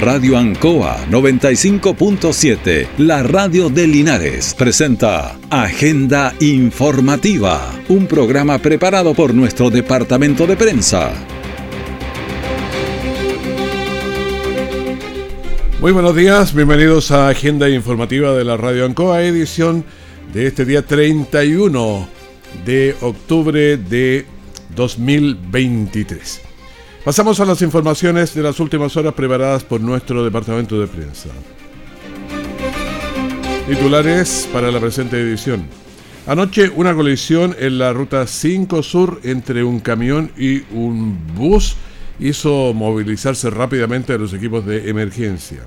Radio Ancoa 95.7, la radio de Linares, presenta Agenda Informativa, un programa preparado por nuestro departamento de prensa. Muy buenos días, bienvenidos a Agenda Informativa de la Radio Ancoa, edición de este día 31 de octubre de 2023. Pasamos a las informaciones de las últimas horas preparadas por nuestro departamento de prensa. Titulares para la presente edición. Anoche una colisión en la ruta 5 Sur entre un camión y un bus hizo movilizarse rápidamente a los equipos de emergencia.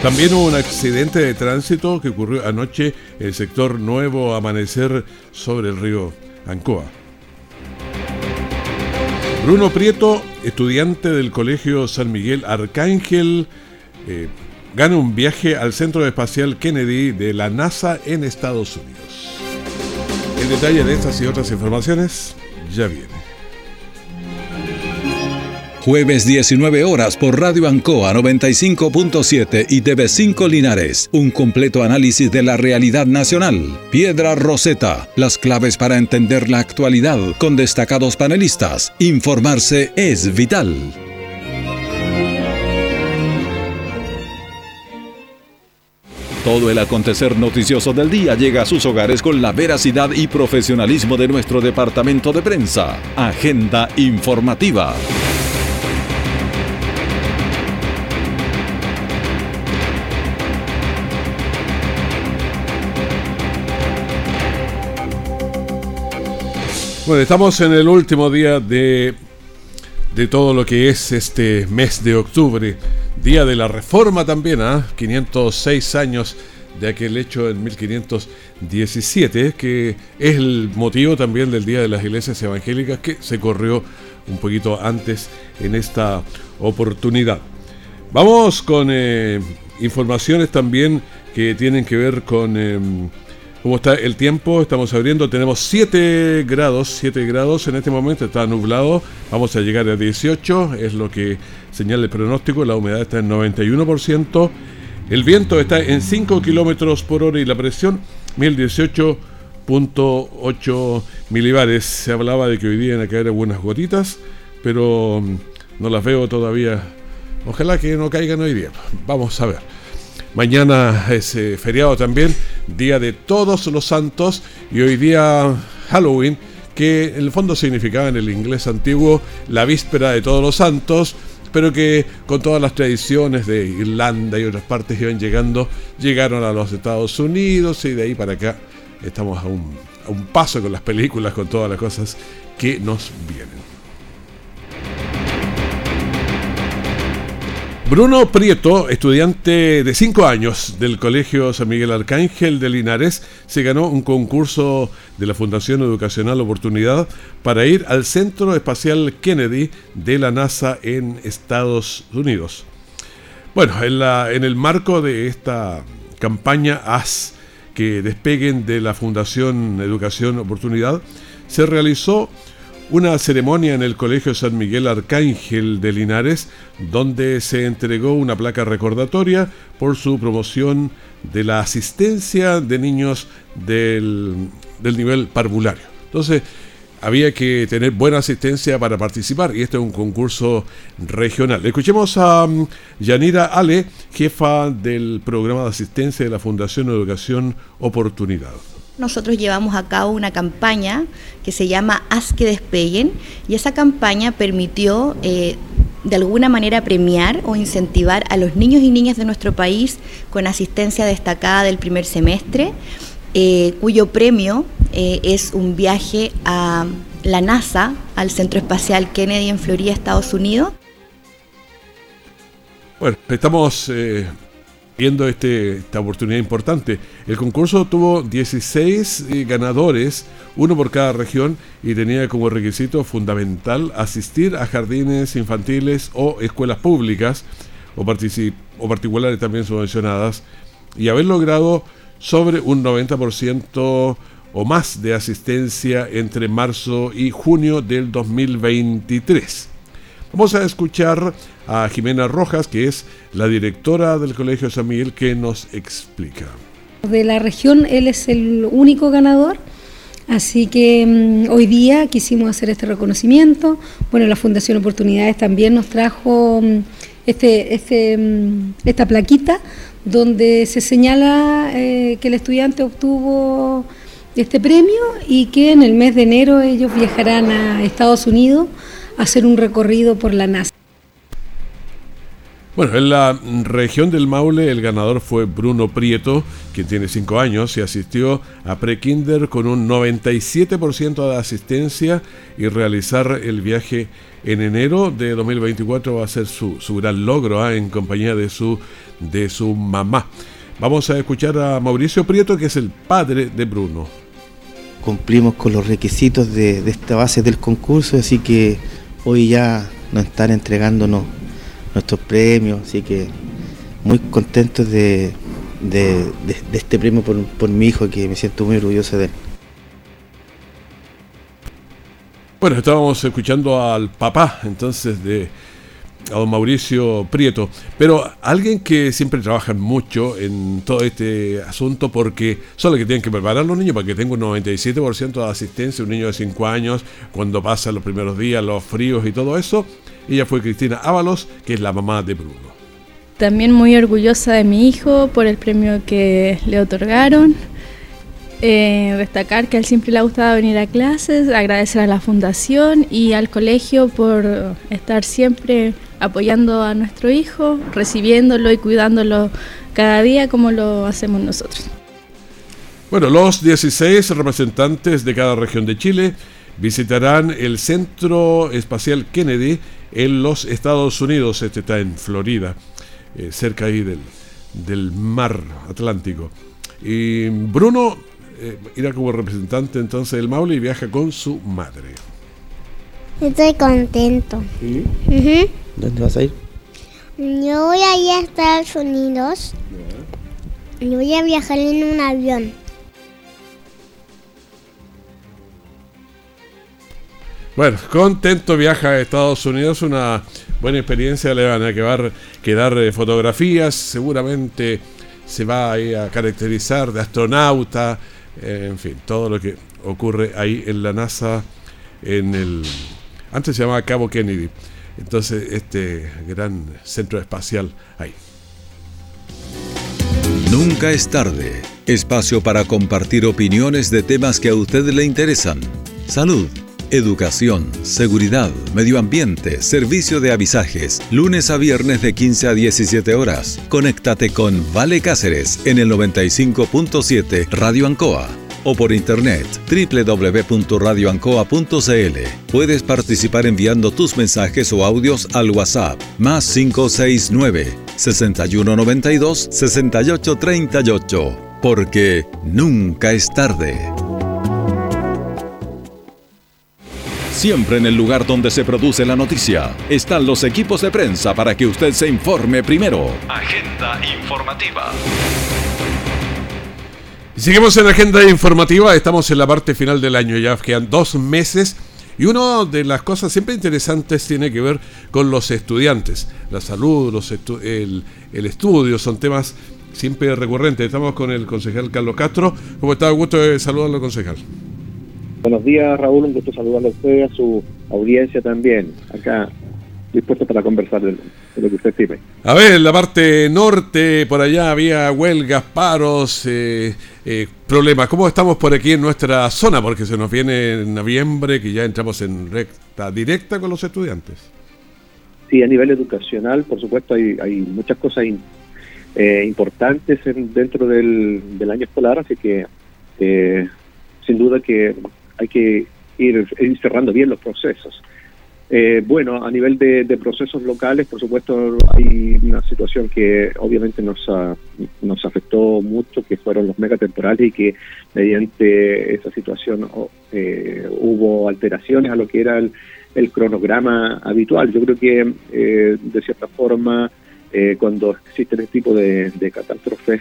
También hubo un accidente de tránsito que ocurrió anoche en el sector Nuevo Amanecer sobre el río Ancoa. Bruno Prieto, estudiante del Colegio San Miguel Arcángel, eh, gana un viaje al Centro Espacial Kennedy de la NASA en Estados Unidos. El detalle de estas y otras informaciones ya viene. Jueves 19 horas por Radio Ancoa 95.7 y TV5 Linares. Un completo análisis de la realidad nacional. Piedra Roseta. Las claves para entender la actualidad con destacados panelistas. Informarse es vital. Todo el acontecer noticioso del día llega a sus hogares con la veracidad y profesionalismo de nuestro departamento de prensa. Agenda informativa. Bueno, estamos en el último día de, de todo lo que es este mes de octubre, día de la reforma también, ¿ah? 506 años de aquel hecho en 1517, que es el motivo también del Día de las Iglesias Evangélicas que se corrió un poquito antes en esta oportunidad. Vamos con eh, informaciones también que tienen que ver con... Em, ¿Cómo está el tiempo? Estamos abriendo, tenemos 7 grados, 7 grados en este momento, está nublado, vamos a llegar a 18, es lo que señala el pronóstico, la humedad está en 91%, el viento está en 5 kilómetros por hora y la presión 1018.8 milibares. Se hablaba de que hoy día iban a caer algunas gotitas, pero mm, no las veo todavía. Ojalá que no caigan hoy día. Vamos a ver. Mañana es eh, feriado también, Día de Todos los Santos y hoy día Halloween, que en el fondo significaba en el inglés antiguo la víspera de Todos los Santos, pero que con todas las tradiciones de Irlanda y otras partes iban llegando, llegaron a los Estados Unidos y de ahí para acá estamos a un, a un paso con las películas, con todas las cosas que nos vienen. Bruno Prieto, estudiante de 5 años del Colegio San Miguel Arcángel de Linares, se ganó un concurso de la Fundación Educacional Oportunidad para ir al Centro Espacial Kennedy de la NASA en Estados Unidos. Bueno, en, la, en el marco de esta campaña Haz que despeguen de la Fundación Educación Oportunidad, se realizó una ceremonia en el Colegio San Miguel Arcángel de Linares, donde se entregó una placa recordatoria por su promoción de la asistencia de niños del, nivel parvulario. Entonces, había que tener buena asistencia para participar y este es un concurso regional. Escuchemos a um, Yanira Ale, jefa del programa de asistencia de la Fundación Educación Oportunidad nosotros llevamos a cabo una campaña que se llama Haz que despeguen y esa campaña permitió eh, de alguna manera premiar o incentivar a los niños y niñas de nuestro país con asistencia destacada del primer semestre, eh, cuyo premio eh, es un viaje a la NASA, al Centro Espacial Kennedy en Florida, Estados Unidos. Bueno, estamos viendo este, esta oportunidad importante. El concurso tuvo 16 eh, ganadores, uno por cada región, y tenía como requisito fundamental asistir a jardines infantiles o escuelas públicas o, o particulares también subvencionadas y haber logrado sobre un 90% o más de asistencia entre marzo y junio del 2023. Vamos a escuchar a Jimena Rojas, que es la directora del Colegio San Miguel, que nos explica. De la región, él es el único ganador. Así que mm, hoy día quisimos hacer este reconocimiento. Bueno, la Fundación Oportunidades también nos trajo mm, este, este, mm, esta plaquita donde se señala eh, que el estudiante obtuvo este premio y que en el mes de enero ellos viajarán a Estados Unidos hacer un recorrido por la NASA. Bueno, en la región del Maule el ganador fue Bruno Prieto, quien tiene 5 años y asistió a Prekinder con un 97% de asistencia y realizar el viaje en enero de 2024 va a ser su, gran logro ¿ah? en compañía de su, de su mamá. Vamos a escuchar a Mauricio Prieto, que es el padre de Bruno. Cumplimos con los requisitos de, de esta base del concurso, así que hoy ya nos están entregándonos nuestros premios, así que muy contentos de, este premio por, por, mi hijo, que me siento muy orgulloso de él. Bueno, estábamos escuchando al papá entonces de a don Mauricio Prieto, pero alguien que siempre trabaja mucho en todo este asunto porque son los que tienen que preparar a los niños para que tengan un 97% de asistencia, un niño de 5 años, cuando pasa los primeros días, los fríos y todo eso, ella fue Cristina Ábalos, que es la mamá de Bruno. También muy orgullosa de mi hijo por el premio que le otorgaron. Eh, destacar que a él siempre le ha gustado venir a clases, agradecer a la fundación y al colegio por estar siempre apoyando a nuestro hijo, recibiéndolo y cuidándolo cada día como lo hacemos nosotros. Bueno, los 16 representantes de cada región de Chile visitarán el Centro Espacial Kennedy en los Estados Unidos. Este está en Florida, eh, cerca ahí del, del, mar Atlántico. Y Bruno eh, irá como representante entonces del Maule y viaja con su madre. Estoy contento. ¿Dónde vas a ir? Yo voy a ir a Estados Unidos. Yo voy a viajar en un avión. Bueno, contento viaja a Estados Unidos, una buena experiencia, le van a quedar, quedar eh, fotografías, seguramente se va a, caracterizar de astronauta, eh, en fin, todo lo que ocurre ahí en la NASA, en el... Antes se llamaba Cabo Kennedy, entonces este gran centro espacial ahí. Nunca es tarde, espacio para compartir opiniones de temas que a usted le interesan. Salud Educación, seguridad, medio ambiente, servicio de avisajes, lunes a viernes de 15 a 17 horas. Conéctate con Vale Cáceres en el 95.7 Radio Ancoa o por internet www.radioancoa.cl. Puedes participar enviando tus mensajes o audios al WhatsApp más 569 6192 6838 porque nunca es tarde. Siempre en el lugar donde se produce la noticia están los equipos de prensa para que usted se informe primero. Agenda informativa. Seguimos en la agenda informativa, estamos en la parte final del año, ya quedan dos meses y una de las cosas siempre interesantes tiene que ver con los estudiantes. La salud, los el, el, estudio, son temas siempre recurrentes. Estamos con el concejal Carlos Castro. ¿Cómo está? Gusto de saludarlo, concejal. Buenos días, Raúl. Un gusto saludarle a usted, a su audiencia también. Acá dispuesto para conversar de, lo que usted estime. A ver, en la parte norte, por allá había huelgas, paros, eh, eh, problemas. ¿Cómo estamos por aquí en nuestra zona? Porque se nos viene en noviembre, que ya entramos en recta directa con los estudiantes. Sí, a nivel educacional, por supuesto, hay, hay muchas cosas eh, importantes dentro del, del, año escolar, así que sin duda que hay que ir, cerrando bien los procesos. Eh, bueno, a nivel de, procesos locales, por supuesto, hay una situación que obviamente nos, nos afectó mucho, que fueron los megatemporales y que mediante esa situación eh, hubo alteraciones a lo que era el, cronograma habitual. Yo creo que, eh, de cierta forma, cuando existen este tipo de, de catástrofes,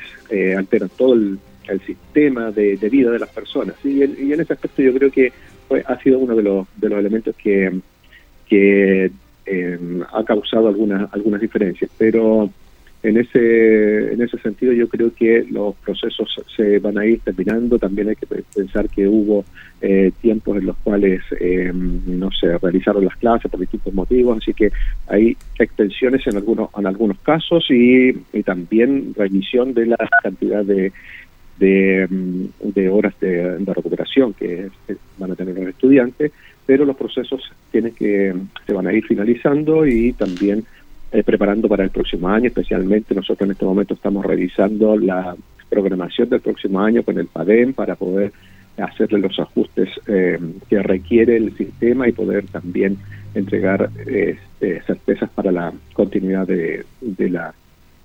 alteran todo el, el sistema de, vida de las personas. Y, en ese aspecto yo creo que ha sido uno de los, de los elementos que, que ha causado algunas algunas diferencias, pero en ese, en ese sentido yo creo que los procesos se van a ir terminando. También hay que pensar que hubo eh, tiempos en los cuales eh, no se realizaron las clases por distintos motivos, así que hay extensiones en algunos, en algunos casos y, también revisión de la cantidad de, de, mm, horas de, recuperación que van a tener los estudiantes, pero los procesos tienen que se van a ir finalizando y también eh, preparando para el próximo año, especialmente nosotros en este momento estamos revisando la programación del próximo año con el PADEM para poder hacerle los ajustes eh, que requiere el sistema y poder también entregar eh, certezas para la continuidad de, de las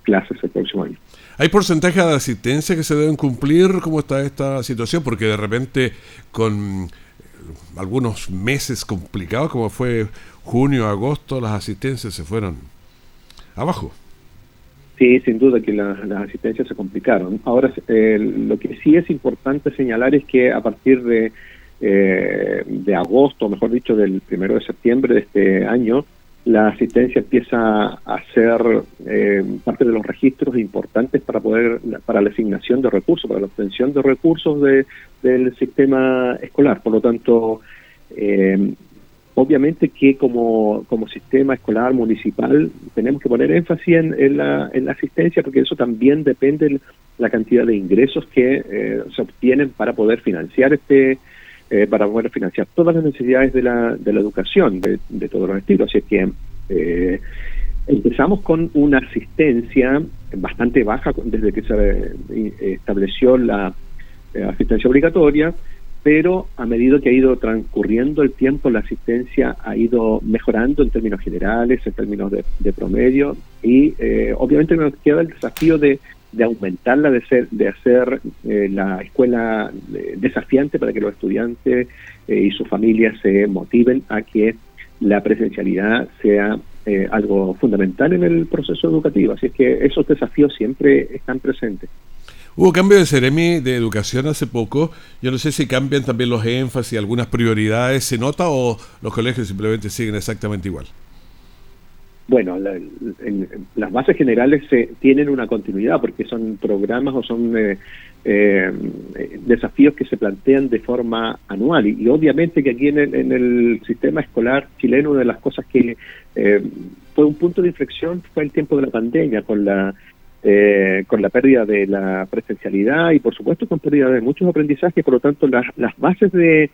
clases el próximo año. ¿Hay porcentaje de asistencia que se deben cumplir? ¿Cómo está esta situación? Porque de repente con algunos meses complicados, como fue junio, agosto, las asistencias se fueron abajo. Sí, sin duda que las asistencias se complicaron. Ahora, eh, lo que sí es importante señalar es que a partir de, eh, de agosto, mejor dicho, del primero de septiembre de este año, la asistencia empieza a ser eh, parte de los registros importantes para poder para la asignación de recursos, para la obtención de recursos de, del sistema escolar. Por lo tanto, eh, Obviamente que como, como sistema escolar municipal tenemos que poner énfasis en, la, en la asistencia porque eso también depende de la cantidad de ingresos que eh, se obtienen para poder financiar este eh, para poder financiar todas las necesidades de la, de la educación de, de todos los estilos. Así que eh, empezamos con una asistencia bastante baja desde que se estableció la asistencia obligatoria pero a medida que ha ido transcurriendo el tiempo, la asistencia ha ido mejorando en términos generales, en términos de, promedio, y eh, obviamente nos queda el desafío de, aumentarla, de, ser, de hacer eh, la escuela eh, desafiante para que los estudiantes y sus familias se motiven a que la presencialidad sea algo fundamental en el proceso educativo. Así es que esos desafíos siempre están presentes. Hubo cambio de Ceremi de Educación hace poco. Yo no sé si cambian también los énfasis, algunas prioridades, ¿se nota o los colegios simplemente siguen exactamente igual? Bueno, las bases generales se, tienen una continuidad porque son programas o son eh, eh, desafíos que se plantean de forma anual. Y, obviamente que aquí en el, sistema escolar chileno una de las cosas que eh, fue un punto de inflexión fue el tiempo de la pandemia con la eh, con la pérdida de la presencialidad y por supuesto con pérdida de muchos aprendizajes, por lo tanto las, las bases de,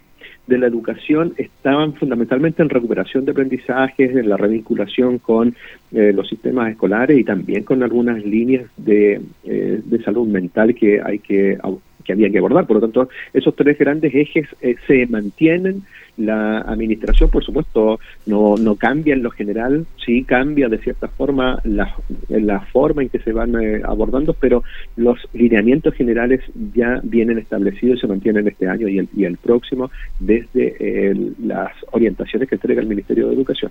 de la educación estaban fundamentalmente en recuperación de aprendizajes, en la revinculación con eh, los sistemas escolares y también con algunas líneas de, eh, de salud mental que hay que que había que abordar. Por lo tanto, esos tres grandes ejes eh, se mantienen. La administración, por supuesto, no, no cambia en lo general, sí cambia de cierta forma la, la forma en que se van eh, abordando, pero los lineamientos generales ya vienen establecidos y se mantienen este año y el, y el próximo desde eh, las orientaciones que entrega el Ministerio de Educación.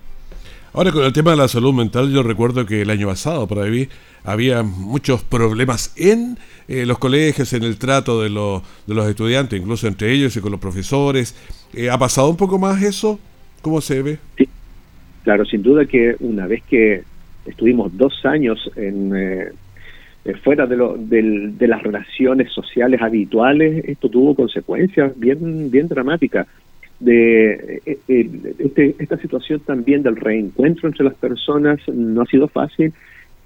Ahora con el tema de la salud mental, yo recuerdo que el año pasado por ahí había muchos problemas en eh, los colegios, en el trato de, los, de los estudiantes, incluso entre ellos y con los profesores. Eh, ¿Ha pasado un poco más eso? ¿Cómo se ve? Sí, claro, sin duda que una vez que estuvimos dos años en, eh, fuera de, lo, de las relaciones sociales habituales, esto tuvo consecuencias bien, bien dramáticas de eh, eh, este, esta situación también del reencuentro entre las personas no ha sido fácil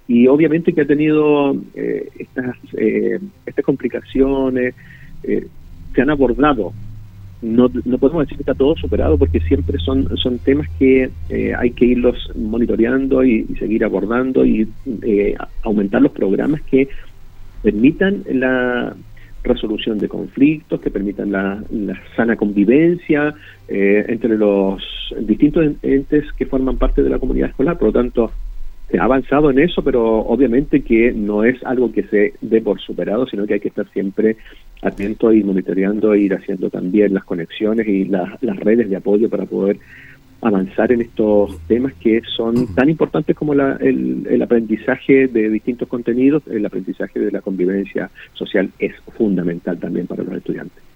y obviamente que ha tenido eh, estas, estas complicaciones, se han abordado. No, no podemos decir que está todo superado porque siempre son, son temas que hay que irlos monitoreando y, seguir abordando y aumentar los programas que permitan la resolución de conflictos, que permitan la, sana convivencia eh, entre los distintos entes que forman parte de la comunidad escolar. Por lo tanto, se ha avanzado en eso, pero obviamente que no es algo que se dé por superado, sino que hay que estar siempre atento y monitoreando e ir haciendo también las conexiones y las redes de apoyo para poder avanzar en estos temas que son tan importantes como el, aprendizaje de distintos contenidos, el aprendizaje de la convivencia social es fundamental también para los estudiantes.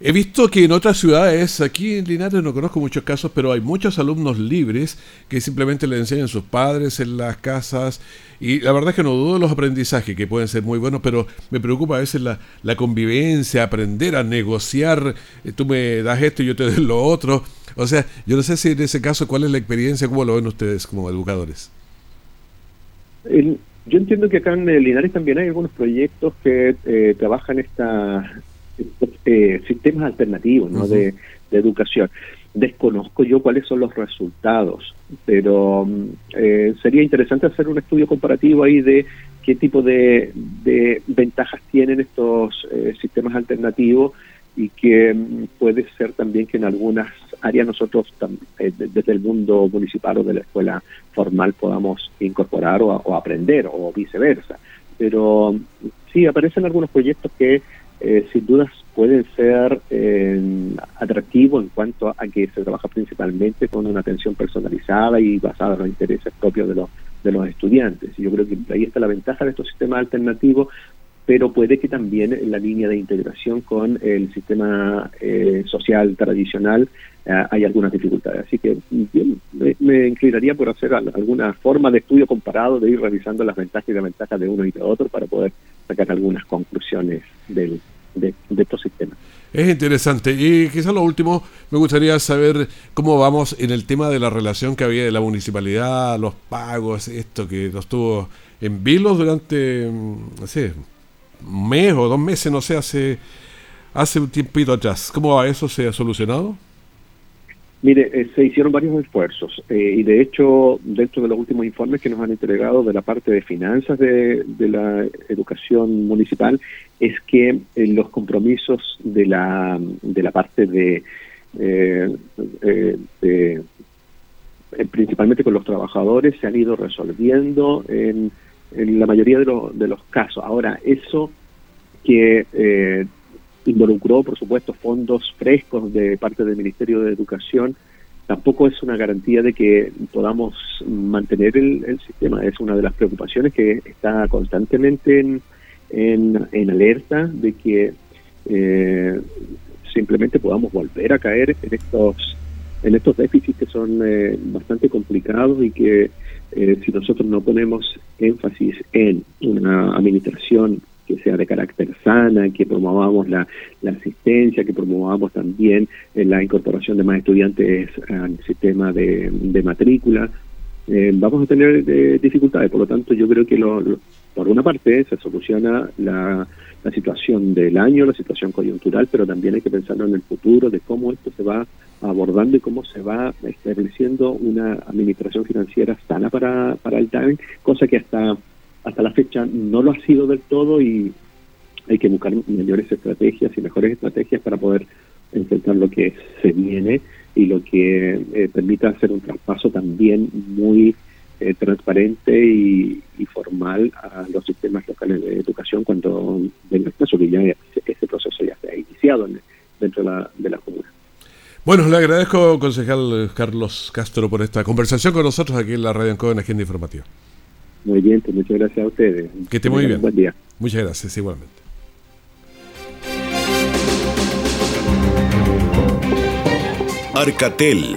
He visto que en otras ciudades, aquí en Linares no conozco muchos casos, pero hay muchos alumnos libres que simplemente le enseñan a sus padres en las casas y la verdad es que no dudo de los aprendizajes que pueden ser muy buenos, pero me preocupa a veces la, la convivencia, aprender a negociar, eh, tú me das esto y yo te doy lo otro. O sea, yo no sé si en ese caso cuál es la experiencia, cómo lo ven ustedes como educadores. yo entiendo que acá en Linares también hay algunos proyectos que eh, trabajan esta eh, sistemas alternativos ¿no? de, educación. Desconozco yo cuáles son los resultados, pero mm, eh, sería interesante hacer un estudio comparativo ahí de qué tipo de, ventajas tienen estos eh, sistemas alternativos y que mm, puede ser también que en algunas áreas nosotros desde el mundo municipal o de la escuela formal podamos incorporar o, o aprender o viceversa. Pero mm, sí, aparecen algunos proyectos que eh, sin dudas pueden ser eh, atractivos en cuanto a que se trabaja principalmente con una atención personalizada y basada en los intereses propios de los, de los estudiantes. Y yo creo que ahí está la ventaja de estos sistemas alternativos, pero puede que también en la línea de integración con el sistema eh, social tradicional hay algunas dificultades. Así que me, me, inclinaría por hacer alguna forma de estudio comparado, de ir revisando las ventajas y desventajas de uno y de otro para poder sacar algunas conclusiones del, de, estos sistemas. Es interesante. Y quizás lo último, me gustaría saber cómo vamos en el tema de la relación que había de la municipalidad, los pagos, esto que nos tuvo en vilos durante, no sé, un mes o dos meses, no sé, hace, hace un tiempito atrás. ¿Cómo va eso? ¿Se ha solucionado? Mire, eh, se hicieron varios esfuerzos eh, y de hecho dentro de los últimos informes que nos han entregado de la parte de finanzas de, la educación municipal es que eh, los compromisos de la, de la parte de, principalmente con los trabajadores se han ido resolviendo en, en la mayoría de, de los casos. Ahora, eso que involucró, por supuesto, fondos frescos de parte del Ministerio de Educación, tampoco es una garantía de que podamos mantener el, sistema. Es una de las preocupaciones que está constantemente en, en, alerta de que eh, simplemente podamos volver a caer en estos en estos déficits que son eh, bastante complicados y que eh, si nosotros no ponemos énfasis en una administración que sea de carácter sana, que promovamos la, asistencia, que promovamos también eh, la incorporación de más estudiantes al sistema de, matrícula. Eh, vamos a tener eh, dificultades, por lo tanto yo creo que lo, por una parte se soluciona la, la situación del año, la situación coyuntural, pero también hay que pensar en el futuro, de cómo esto se va abordando y cómo se va estableciendo una administración financiera sana para, para el TAN, cosa que hasta hasta la fecha no lo ha sido del todo y hay que buscar mejores estrategias y mejores estrategias para poder enfrentar lo que se viene y lo que eh, permita hacer un traspaso también muy eh, transparente y, formal a los sistemas locales de educación cuando venga el caso que ese proceso ya se ha iniciado dentro de la, de la comuna. Bueno, le agradezco, concejal Carlos Castro, por esta conversación con nosotros aquí en la Radio en Agenda Informativa. Muy bien, pues muchas gracias a ustedes. Que esté muy bien. Buen día. Muchas gracias, igualmente. Arcatel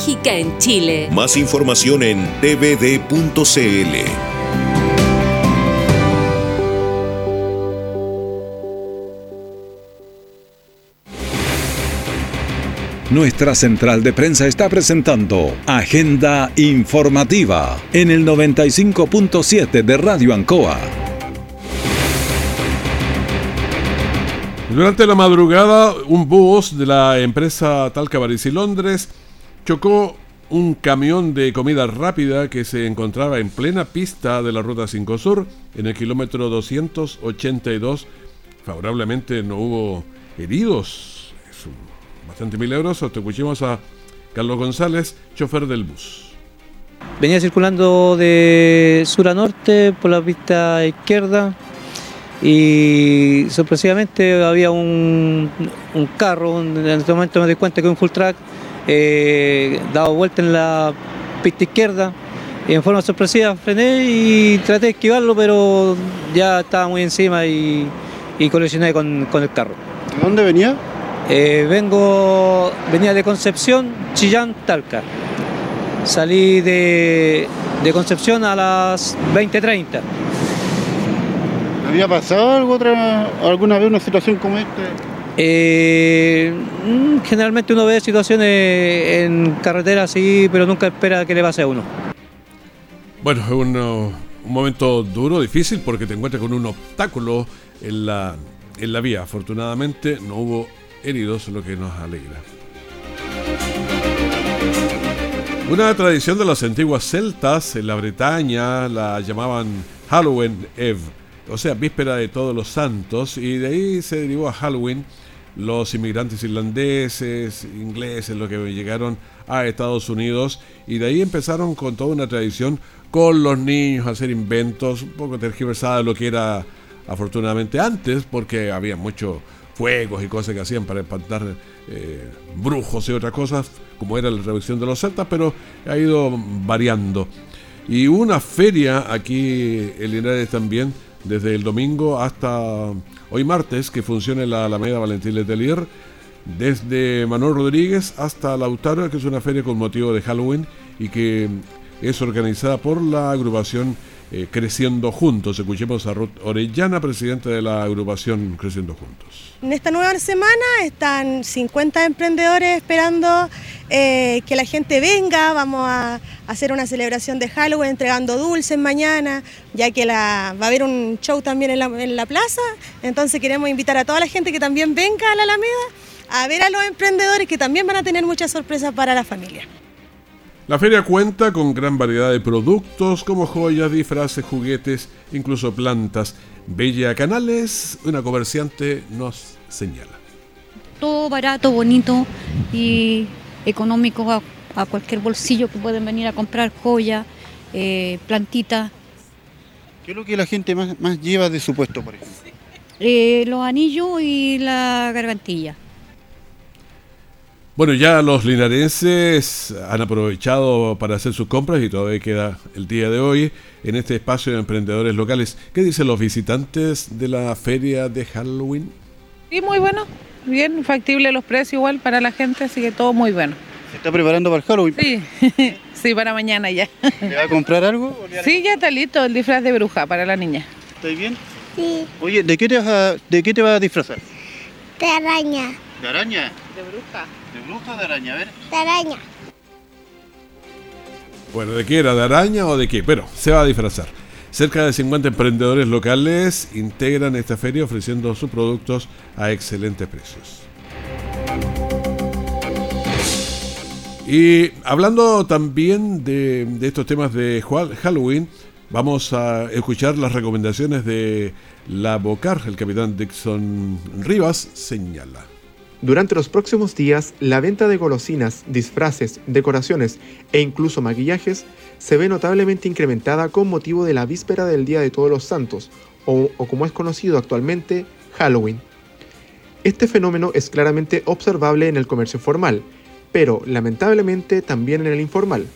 en Chile. Más información en tvd.cl. Nuestra central de prensa está presentando Agenda Informativa en el 95.7 de Radio Ancoa. Durante la madrugada, un bus de la empresa Talca París y Londres chocó un camión de comida rápida que se encontraba en plena pista de la Ruta 5 Sur, en el kilómetro 282. Favorablemente no hubo heridos, bastante milagroso. Te escuchamos a Carlos González, chofer del bus. Venía circulando de sur a norte por la pista izquierda y sorpresivamente había un, carro, en este momento me di cuenta que un full track, eh, dado vuelta en la pista izquierda y en forma sorpresiva frené y traté de esquivarlo, pero ya estaba muy encima y, colisioné con, el carro. ¿De dónde venía? Eh, vengo, venía de Concepción, Chillán, Talca. Salí de, Concepción a las 20.30. ¿Había pasado algo otra, alguna vez una situación como esta? Eh, mm, generalmente uno ve situaciones en carretera así, pero nunca espera que le pase a uno. Bueno, es un, un, momento duro, difícil, porque te encuentras con un obstáculo en la, en la vía. Afortunadamente no hubo heridos, lo que nos alegra. Una tradición de los antiguos celtas en la Bretaña la llamaban Halloween Eve, o sea, víspera de todos los santos, y de ahí se derivó a Halloween los inmigrantes irlandeses, ingleses, los que llegaron a Estados Unidos, y de ahí empezaron con toda una tradición con los niños a hacer inventos, un poco tergiversada de lo que era afortunadamente antes, porque había mucho fuegos y cosas que hacían para espantar eh, brujos y otras cosas, como era la revisión de los celtas, pero ha ido variando. Y una feria aquí en Linares también, desde el domingo hasta hoy martes, que funciona en la Alameda Valentín Letelier, desde Manuel Rodríguez hasta Lautaro, que es una feria con motivo de Halloween y que es organizada por la agrupación eh, Creciendo Juntos. Escuchemos a Ruth Orellana, presidenta de la agrupación Creciendo Juntos. En esta nueva semana están 50 emprendedores esperando eh, que la gente venga. Vamos a hacer una celebración de Halloween entregando dulces mañana, ya que va a haber un show también en la, en la plaza. Entonces queremos invitar a toda la gente que también venga a la Alameda a ver a los emprendedores que también van a tener muchas sorpresas para la familia. La feria cuenta con gran variedad de productos como joyas, disfraces, juguetes, incluso plantas. Bella Canales, una comerciante, nos señala. Todo barato, bonito y económico a, cualquier bolsillo que pueden venir a comprar joya, eh, plantita. ¿Qué es lo que la gente más, lleva de su puesto, por ejemplo? Eh, los anillos y la gargantilla. Bueno, ya los linarenses han aprovechado para hacer sus compras y todavía queda el día de hoy en este espacio de emprendedores locales. ¿Qué dicen los visitantes de la feria de Halloween? Sí, muy bueno, bien, factible los precios igual para la gente, así que todo muy bueno. ¿Se está preparando para el Halloween? Sí, sí, para mañana ya. ¿Le va a comprar algo? Sí, ya está listo el disfraz de bruja para la niña. ¿Estás bien? Sí. Oye, ¿de qué te vas a, de qué te vas a disfrazar? De araña. ¿De araña? De bruja. ¿De bruja o de araña? A ver. De araña. Bueno, ¿de qué era? ¿De araña o de qué? Pero se va a disfrazar. Cerca de 50 emprendedores locales integran esta feria ofreciendo sus productos a excelentes precios. Y hablando también de, de, estos temas de Halloween, vamos a escuchar las recomendaciones de la Bocar. El capitán Dixon Rivas señala. Durante los próximos días, la venta de golosinas, disfraces, decoraciones e incluso maquillajes se ve notablemente incrementada con motivo de la víspera del Día de Todos los Santos, o, como es conocido actualmente, Halloween. Este fenómeno es claramente observable en el comercio formal, pero lamentablemente también en el informal,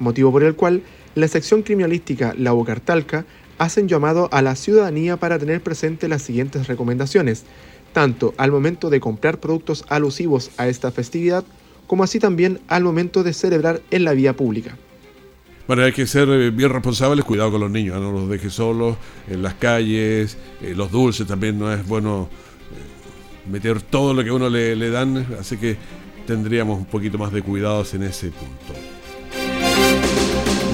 motivo por el cual la sección criminalística La Bocartalca hacen llamado a la ciudadanía para tener presente las siguientes recomendaciones, tanto al momento de comprar productos alusivos a esta festividad, como así también al momento de celebrar en la vía pública. Bueno, hay que ser eh, bien responsables, cuidado con los niños, no los dejes solos en las calles, eh, los dulces también no es bueno eh, meter todo lo que uno le dan, así que tendríamos un poquito más de cuidados en ese punto.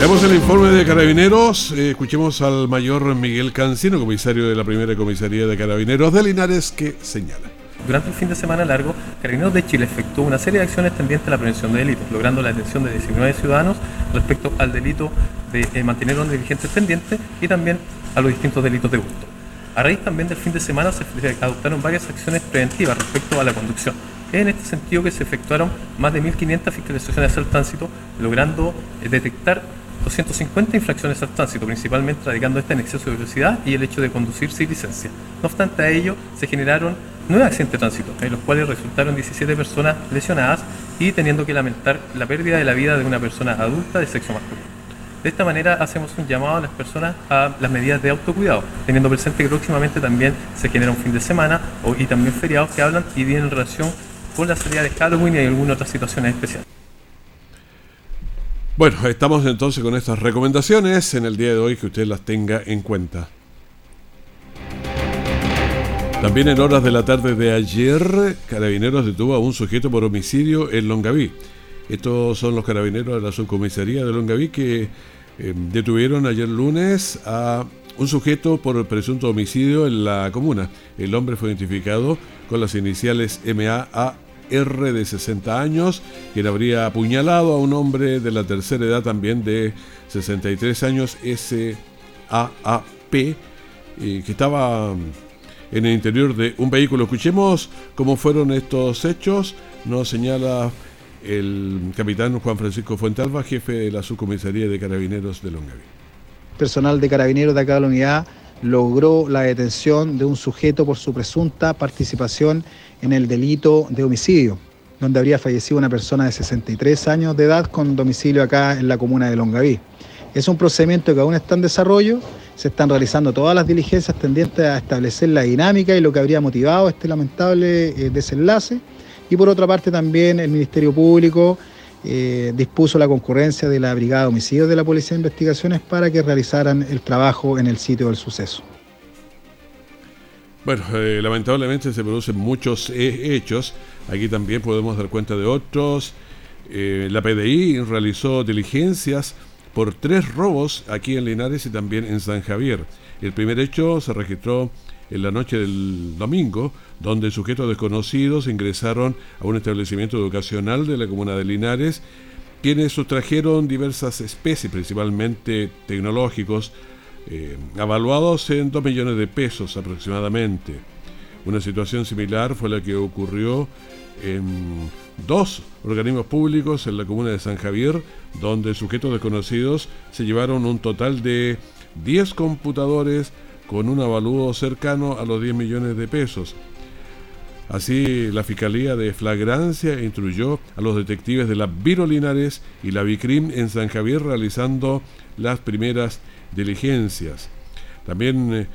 Veamos el informe de Carabineros. Eh, escuchemos al mayor Miguel Cancino, comisario de la primera comisaría de Carabineros de Linares, que señala. Durante el fin de semana largo, Carabineros de Chile efectuó una serie de acciones tendientes a la prevención de delitos, logrando la detención de 19 ciudadanos respecto al delito de eh, mantener a dirigentes pendientes y también a los distintos delitos de gusto. A raíz también del fin de semana se adoptaron varias acciones preventivas respecto a la conducción en este sentido que se efectuaron más de 1.500 fiscalizaciones al tránsito, logrando eh, detectar 250 infracciones al tránsito, principalmente radicando este en exceso de velocidad y el hecho de conducir sin licencia. No obstante a ello, se generaron nueve accidentes de tránsito, en los cuales resultaron 17 personas lesionadas y teniendo que lamentar la pérdida de la vida de una persona adulta de sexo masculino. De esta manera hacemos un llamado a las personas a las medidas de autocuidado, teniendo presente que próximamente también se genera un fin de semana y también feriados que hablan y vienen en relación con la salida de Halloween y algunas otras situaciones especiales. Bueno, estamos entonces con estas recomendaciones en el día de hoy que usted las tenga en cuenta. También en horas de la tarde de ayer, Carabineros detuvo a un sujeto por homicidio en Longaví. Estos son los carabineros de la subcomisaría de Longaví que eh, detuvieron ayer lunes a un sujeto por presunto homicidio en la comuna. El hombre fue identificado con las iniciales MAA R de 60 años, quien habría apuñalado a un hombre de la tercera edad también de 63 años, SAAP, eh, que estaba en el interior de un vehículo. Escuchemos cómo fueron estos hechos. Nos señala el capitán Juan Francisco Fuentalba, jefe de la subcomisaría de carabineros de Longaví. Personal de carabineros de acá unidad logró la detención de un sujeto por su presunta participación en el delito de homicidio, donde habría fallecido una persona de 63 años de edad con domicilio acá en la comuna de Longaví. Es un procedimiento que aún está en desarrollo, se están realizando todas las diligencias tendientes a establecer la dinámica y lo que habría motivado este lamentable eh, desenlace. Y por otra parte también el Ministerio Público eh, dispuso la concurrencia de la Brigada de Homicidios de la Policía de Investigaciones para que realizaran el trabajo en el sitio del suceso. Bueno, eh, lamentablemente se producen muchos hechos. Aquí también podemos dar cuenta de otros. Eh, la PDI realizó diligencias por tres robos aquí en Linares y también en San Javier. El primer hecho se registró en la noche del domingo, donde sujetos desconocidos ingresaron a un establecimiento educacional de la comuna de Linares, quienes sustrajeron diversas especies, principalmente tecnológicos, eh, avaluados en 2 millones de pesos aproximadamente. Una situación similar fue la que ocurrió en dos organismos públicos en la comuna de San Javier, donde sujetos desconocidos se llevaron un total de 10 computadores con un avalúo cercano a los 10 millones de pesos. Así, la Fiscalía de Flagrancia instruyó a los detectives de la Virolinares y la Vicrim en San Javier realizando las primeras diligencias. También eh,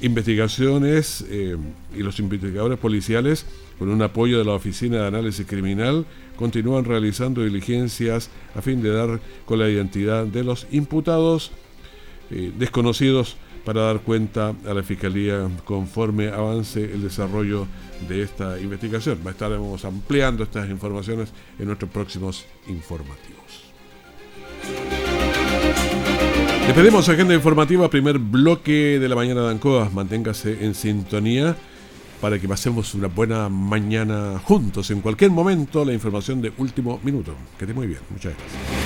investigaciones eh, y los investigadores policiales, con un apoyo de la Oficina de Análisis Criminal, continúan realizando diligencias a fin de dar con la identidad de los imputados eh, desconocidos para dar cuenta a la Fiscalía conforme avance el desarrollo de esta investigación. Estaremos ampliando estas informaciones en nuestros próximos informativos. Despedimos agenda informativa, primer bloque de la mañana de Ancoa. Manténgase en sintonía para que pasemos una buena mañana juntos. En cualquier momento, la información de último minuto. Que esté muy bien. Muchas gracias.